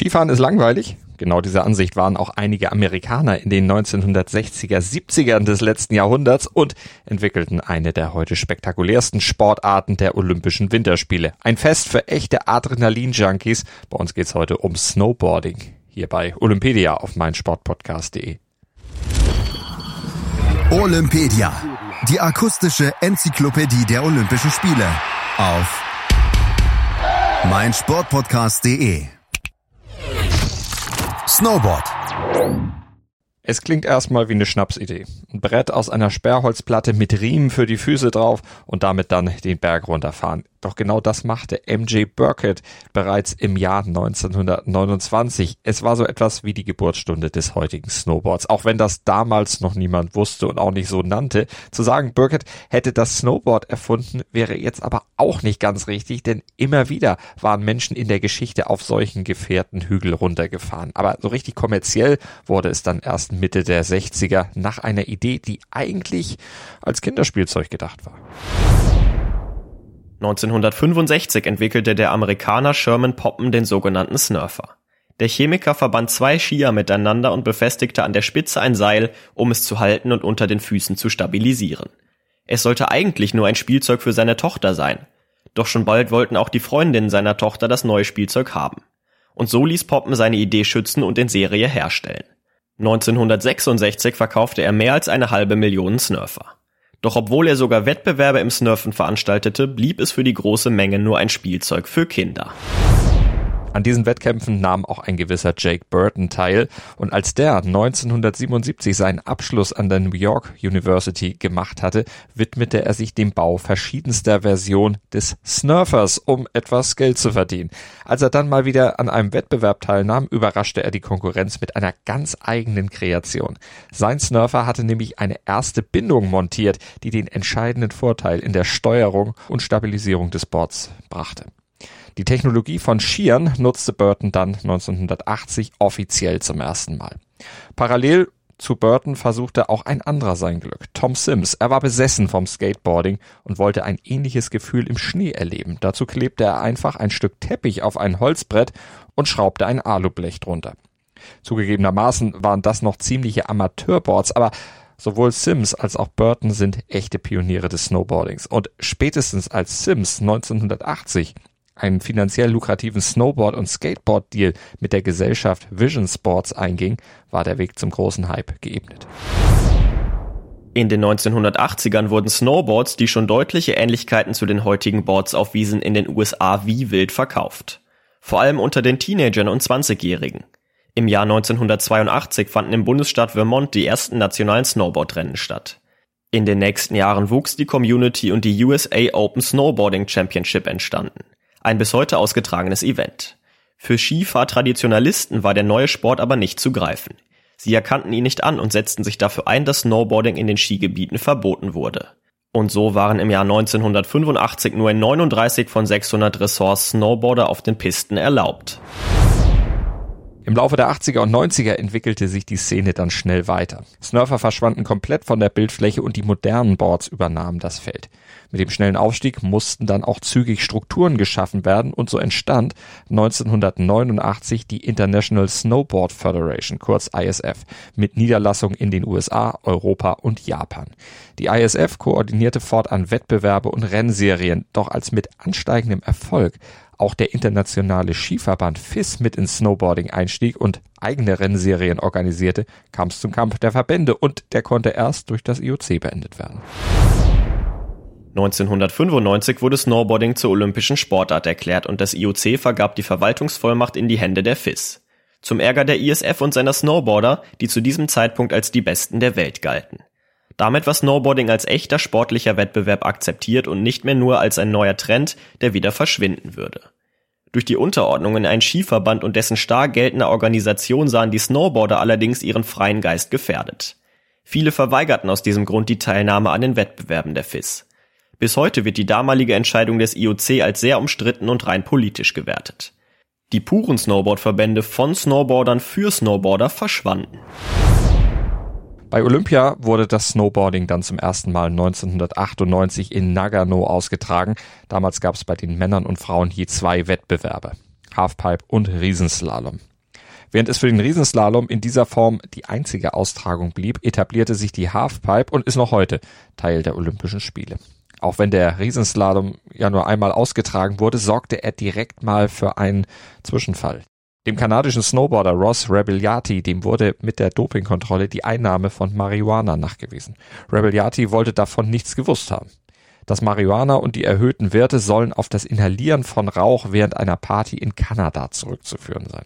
Skifahren ist langweilig. Genau diese Ansicht waren auch einige Amerikaner in den 1960er, 70ern des letzten Jahrhunderts und entwickelten eine der heute spektakulärsten Sportarten der Olympischen Winterspiele. Ein Fest für echte Adrenalin-Junkies. Bei uns geht's heute um Snowboarding. Hier bei Olympedia auf meinsportpodcast.de. Olympedia. Die akustische Enzyklopädie der Olympischen Spiele. Auf meinsportpodcast.de Snowboard. Es klingt erstmal wie eine Schnapsidee. Ein Brett aus einer Sperrholzplatte mit Riemen für die Füße drauf und damit dann den Berg runterfahren. Doch genau das machte MJ Burkett bereits im Jahr 1929. Es war so etwas wie die Geburtsstunde des heutigen Snowboards, auch wenn das damals noch niemand wusste und auch nicht so nannte. Zu sagen, Burkett hätte das Snowboard erfunden, wäre jetzt aber auch nicht ganz richtig, denn immer wieder waren Menschen in der Geschichte auf solchen Gefährten Hügel runtergefahren. Aber so richtig kommerziell wurde es dann erst Mitte der 60er nach einer Idee, die eigentlich als Kinderspielzeug gedacht war. 1965 entwickelte der Amerikaner Sherman Poppen den sogenannten Snurfer. Der Chemiker verband zwei Skier miteinander und befestigte an der Spitze ein Seil, um es zu halten und unter den Füßen zu stabilisieren. Es sollte eigentlich nur ein Spielzeug für seine Tochter sein. Doch schon bald wollten auch die Freundinnen seiner Tochter das neue Spielzeug haben. Und so ließ Poppen seine Idee schützen und in Serie herstellen. 1966 verkaufte er mehr als eine halbe Million Snurfer. Doch obwohl er sogar Wettbewerbe im Snurfen veranstaltete, blieb es für die große Menge nur ein Spielzeug für Kinder. An diesen Wettkämpfen nahm auch ein gewisser Jake Burton teil und als der 1977 seinen Abschluss an der New York University gemacht hatte, widmete er sich dem Bau verschiedenster Versionen des Snurfers, um etwas Geld zu verdienen. Als er dann mal wieder an einem Wettbewerb teilnahm, überraschte er die Konkurrenz mit einer ganz eigenen Kreation. Sein Snurfer hatte nämlich eine erste Bindung montiert, die den entscheidenden Vorteil in der Steuerung und Stabilisierung des Boards brachte. Die Technologie von Skiern nutzte Burton dann 1980 offiziell zum ersten Mal. Parallel zu Burton versuchte auch ein anderer sein Glück, Tom Sims. Er war besessen vom Skateboarding und wollte ein ähnliches Gefühl im Schnee erleben. Dazu klebte er einfach ein Stück Teppich auf ein Holzbrett und schraubte ein Alublech drunter. Zugegebenermaßen waren das noch ziemliche Amateurboards, aber Sowohl Sims als auch Burton sind echte Pioniere des Snowboardings. Und spätestens als Sims 1980 einen finanziell lukrativen Snowboard- und Skateboard-Deal mit der Gesellschaft Vision Sports einging, war der Weg zum großen Hype geebnet. In den 1980ern wurden Snowboards, die schon deutliche Ähnlichkeiten zu den heutigen Boards auf Wiesen in den USA wie wild verkauft. Vor allem unter den Teenagern und 20-Jährigen. Im Jahr 1982 fanden im Bundesstaat Vermont die ersten nationalen Snowboardrennen statt. In den nächsten Jahren wuchs die Community und die USA Open Snowboarding Championship entstanden ein bis heute ausgetragenes Event. Für Skifahrtraditionalisten war der neue Sport aber nicht zu greifen. Sie erkannten ihn nicht an und setzten sich dafür ein, dass Snowboarding in den Skigebieten verboten wurde. Und so waren im Jahr 1985 nur in 39 von 600 Ressorts Snowboarder auf den Pisten erlaubt. Im Laufe der 80er und 90er entwickelte sich die Szene dann schnell weiter. Snurfer verschwanden komplett von der Bildfläche und die modernen Boards übernahmen das Feld. Mit dem schnellen Aufstieg mussten dann auch zügig Strukturen geschaffen werden und so entstand 1989 die International Snowboard Federation, kurz ISF, mit Niederlassung in den USA, Europa und Japan. Die ISF koordinierte fortan Wettbewerbe und Rennserien, doch als mit ansteigendem Erfolg auch der internationale Skiverband FIS mit ins Snowboarding einstieg und eigene Rennserien organisierte, kam es zum Kampf der Verbände und der konnte erst durch das IOC beendet werden. 1995 wurde Snowboarding zur olympischen Sportart erklärt und das IOC vergab die Verwaltungsvollmacht in die Hände der FIS. Zum Ärger der ISF und seiner Snowboarder, die zu diesem Zeitpunkt als die besten der Welt galten. Damit war Snowboarding als echter sportlicher Wettbewerb akzeptiert und nicht mehr nur als ein neuer Trend, der wieder verschwinden würde. Durch die Unterordnung in einen Skiverband und dessen stark geltende Organisation sahen die Snowboarder allerdings ihren freien Geist gefährdet. Viele verweigerten aus diesem Grund die Teilnahme an den Wettbewerben der FIS. Bis heute wird die damalige Entscheidung des IOC als sehr umstritten und rein politisch gewertet. Die puren Snowboardverbände von Snowboardern für Snowboarder verschwanden. Bei Olympia wurde das Snowboarding dann zum ersten Mal 1998 in Nagano ausgetragen. Damals gab es bei den Männern und Frauen je zwei Wettbewerbe. Halfpipe und Riesenslalom. Während es für den Riesenslalom in dieser Form die einzige Austragung blieb, etablierte sich die Halfpipe und ist noch heute Teil der Olympischen Spiele. Auch wenn der Riesenslalom ja nur einmal ausgetragen wurde, sorgte er direkt mal für einen Zwischenfall. Dem kanadischen Snowboarder Ross Rebelliati, dem wurde mit der Dopingkontrolle die Einnahme von Marihuana nachgewiesen. Rebelliati wollte davon nichts gewusst haben. Das Marihuana und die erhöhten Werte sollen auf das Inhalieren von Rauch während einer Party in Kanada zurückzuführen sein.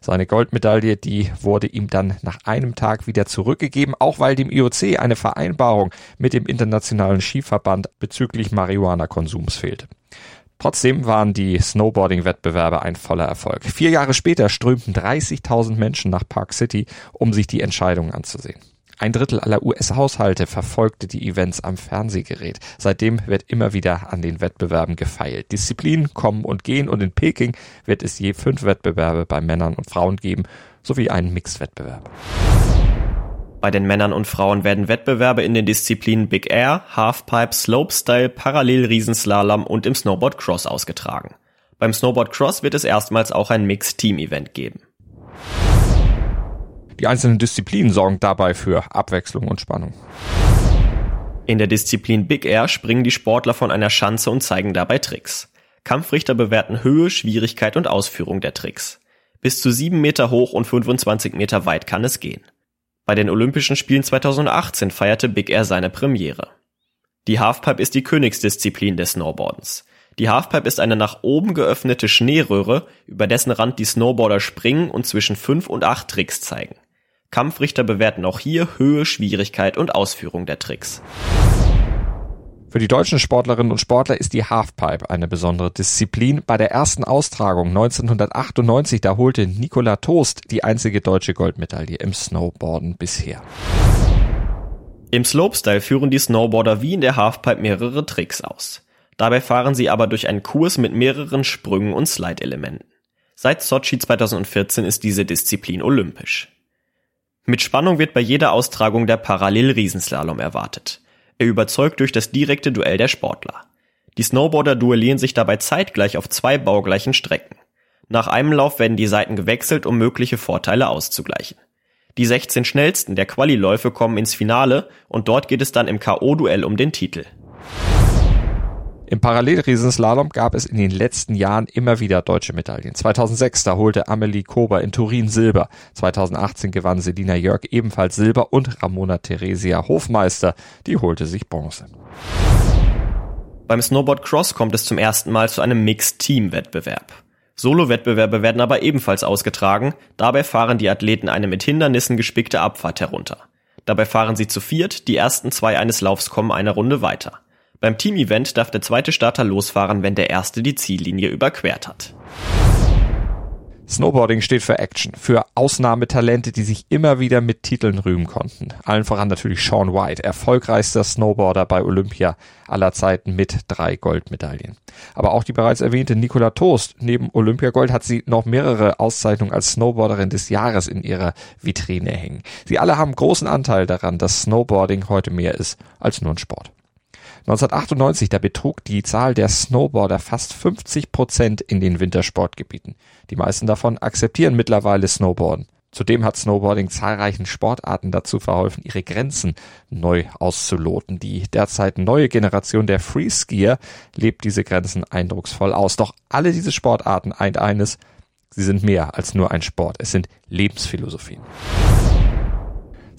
Seine Goldmedaille, die wurde ihm dann nach einem Tag wieder zurückgegeben, auch weil dem IOC eine Vereinbarung mit dem Internationalen Skiverband bezüglich Marihuana-Konsums fehlte. Trotzdem waren die Snowboarding-Wettbewerbe ein voller Erfolg. Vier Jahre später strömten 30.000 Menschen nach Park City, um sich die Entscheidung anzusehen. Ein Drittel aller US-Haushalte verfolgte die Events am Fernsehgerät. Seitdem wird immer wieder an den Wettbewerben gefeilt. Disziplinen kommen und gehen und in Peking wird es je fünf Wettbewerbe bei Männern und Frauen geben, sowie einen Mixed-Wettbewerb. Bei den Männern und Frauen werden Wettbewerbe in den Disziplinen Big Air, Halfpipe, Slopestyle, Parallel-Riesenslalom und im Snowboard Cross ausgetragen. Beim Snowboard Cross wird es erstmals auch ein Mixed-Team-Event geben. Die einzelnen Disziplinen sorgen dabei für Abwechslung und Spannung. In der Disziplin Big Air springen die Sportler von einer Schanze und zeigen dabei Tricks. Kampfrichter bewerten Höhe, Schwierigkeit und Ausführung der Tricks. Bis zu 7 Meter hoch und 25 Meter weit kann es gehen. Bei den Olympischen Spielen 2018 feierte Big Air seine Premiere. Die Halfpipe ist die Königsdisziplin des Snowboardens. Die Halfpipe ist eine nach oben geöffnete Schneeröhre, über dessen Rand die Snowboarder springen und zwischen 5 und 8 Tricks zeigen. Kampfrichter bewerten auch hier Höhe, Schwierigkeit und Ausführung der Tricks. Für die deutschen Sportlerinnen und Sportler ist die Halfpipe eine besondere Disziplin. Bei der ersten Austragung 1998, da holte Nicola Toast die einzige deutsche Goldmedaille im Snowboarden bisher. Im Slopestyle führen die Snowboarder wie in der Halfpipe mehrere Tricks aus. Dabei fahren sie aber durch einen Kurs mit mehreren Sprüngen und Slide-Elementen. Seit Sochi 2014 ist diese Disziplin olympisch. Mit Spannung wird bei jeder Austragung der Parallel-Riesenslalom erwartet. Er überzeugt durch das direkte Duell der Sportler. Die Snowboarder duellieren sich dabei zeitgleich auf zwei baugleichen Strecken. Nach einem Lauf werden die Seiten gewechselt, um mögliche Vorteile auszugleichen. Die 16 schnellsten der Quali-Läufe kommen ins Finale und dort geht es dann im K.O.-Duell um den Titel. Im Parallelriesenslalom gab es in den letzten Jahren immer wieder deutsche Medaillen. 2006, da holte Amelie Kober in Turin Silber. 2018 gewann Selina Jörg ebenfalls Silber und Ramona Theresia Hofmeister, die holte sich Bronze. Beim Snowboard Cross kommt es zum ersten Mal zu einem Mixed-Team-Wettbewerb. Solo-Wettbewerbe werden aber ebenfalls ausgetragen. Dabei fahren die Athleten eine mit Hindernissen gespickte Abfahrt herunter. Dabei fahren sie zu viert, die ersten zwei eines Laufs kommen eine Runde weiter. Beim Team-Event darf der zweite Starter losfahren, wenn der erste die Ziellinie überquert hat. Snowboarding steht für Action, für Ausnahmetalente, die sich immer wieder mit Titeln rühmen konnten. Allen voran natürlich Sean White, erfolgreichster Snowboarder bei Olympia aller Zeiten mit drei Goldmedaillen. Aber auch die bereits erwähnte Nicola Toast, neben Olympiagold hat sie noch mehrere Auszeichnungen als Snowboarderin des Jahres in ihrer Vitrine hängen. Sie alle haben großen Anteil daran, dass Snowboarding heute mehr ist als nur ein Sport. 1998, da betrug die Zahl der Snowboarder fast 50 Prozent in den Wintersportgebieten. Die meisten davon akzeptieren mittlerweile Snowboarden. Zudem hat Snowboarding zahlreichen Sportarten dazu verholfen, ihre Grenzen neu auszuloten. Die derzeit neue Generation der Freeskier lebt diese Grenzen eindrucksvoll aus. Doch alle diese Sportarten eint eines, sie sind mehr als nur ein Sport. Es sind Lebensphilosophien.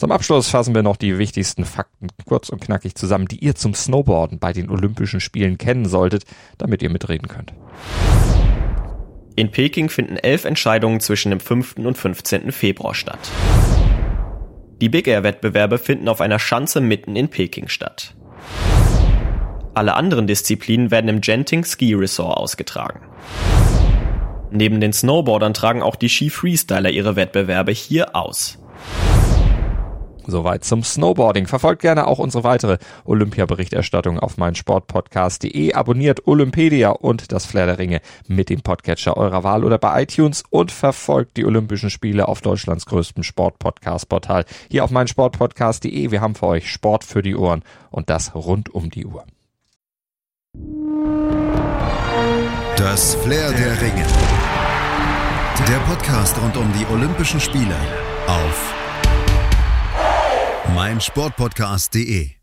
Zum Abschluss fassen wir noch die wichtigsten Fakten kurz und knackig zusammen, die ihr zum Snowboarden bei den Olympischen Spielen kennen solltet, damit ihr mitreden könnt. In Peking finden elf Entscheidungen zwischen dem 5. und 15. Februar statt. Die Big Air Wettbewerbe finden auf einer Schanze mitten in Peking statt. Alle anderen Disziplinen werden im Genting Ski Resort ausgetragen. Neben den Snowboardern tragen auch die Ski Freestyler ihre Wettbewerbe hier aus. Soweit zum Snowboarding. Verfolgt gerne auch unsere weitere Olympia-Berichterstattung auf meinsportpodcast.de. Abonniert Olympedia und das Flair der Ringe mit dem Podcatcher eurer Wahl oder bei iTunes und verfolgt die Olympischen Spiele auf Deutschlands größtem Sportpodcast-Portal. Hier auf meinsportpodcast.de. Wir haben für euch Sport für die Ohren und das rund um die Uhr. Das Flair der Ringe. Der Podcast rund um die Olympischen Spiele auf meinsportpodcast.de.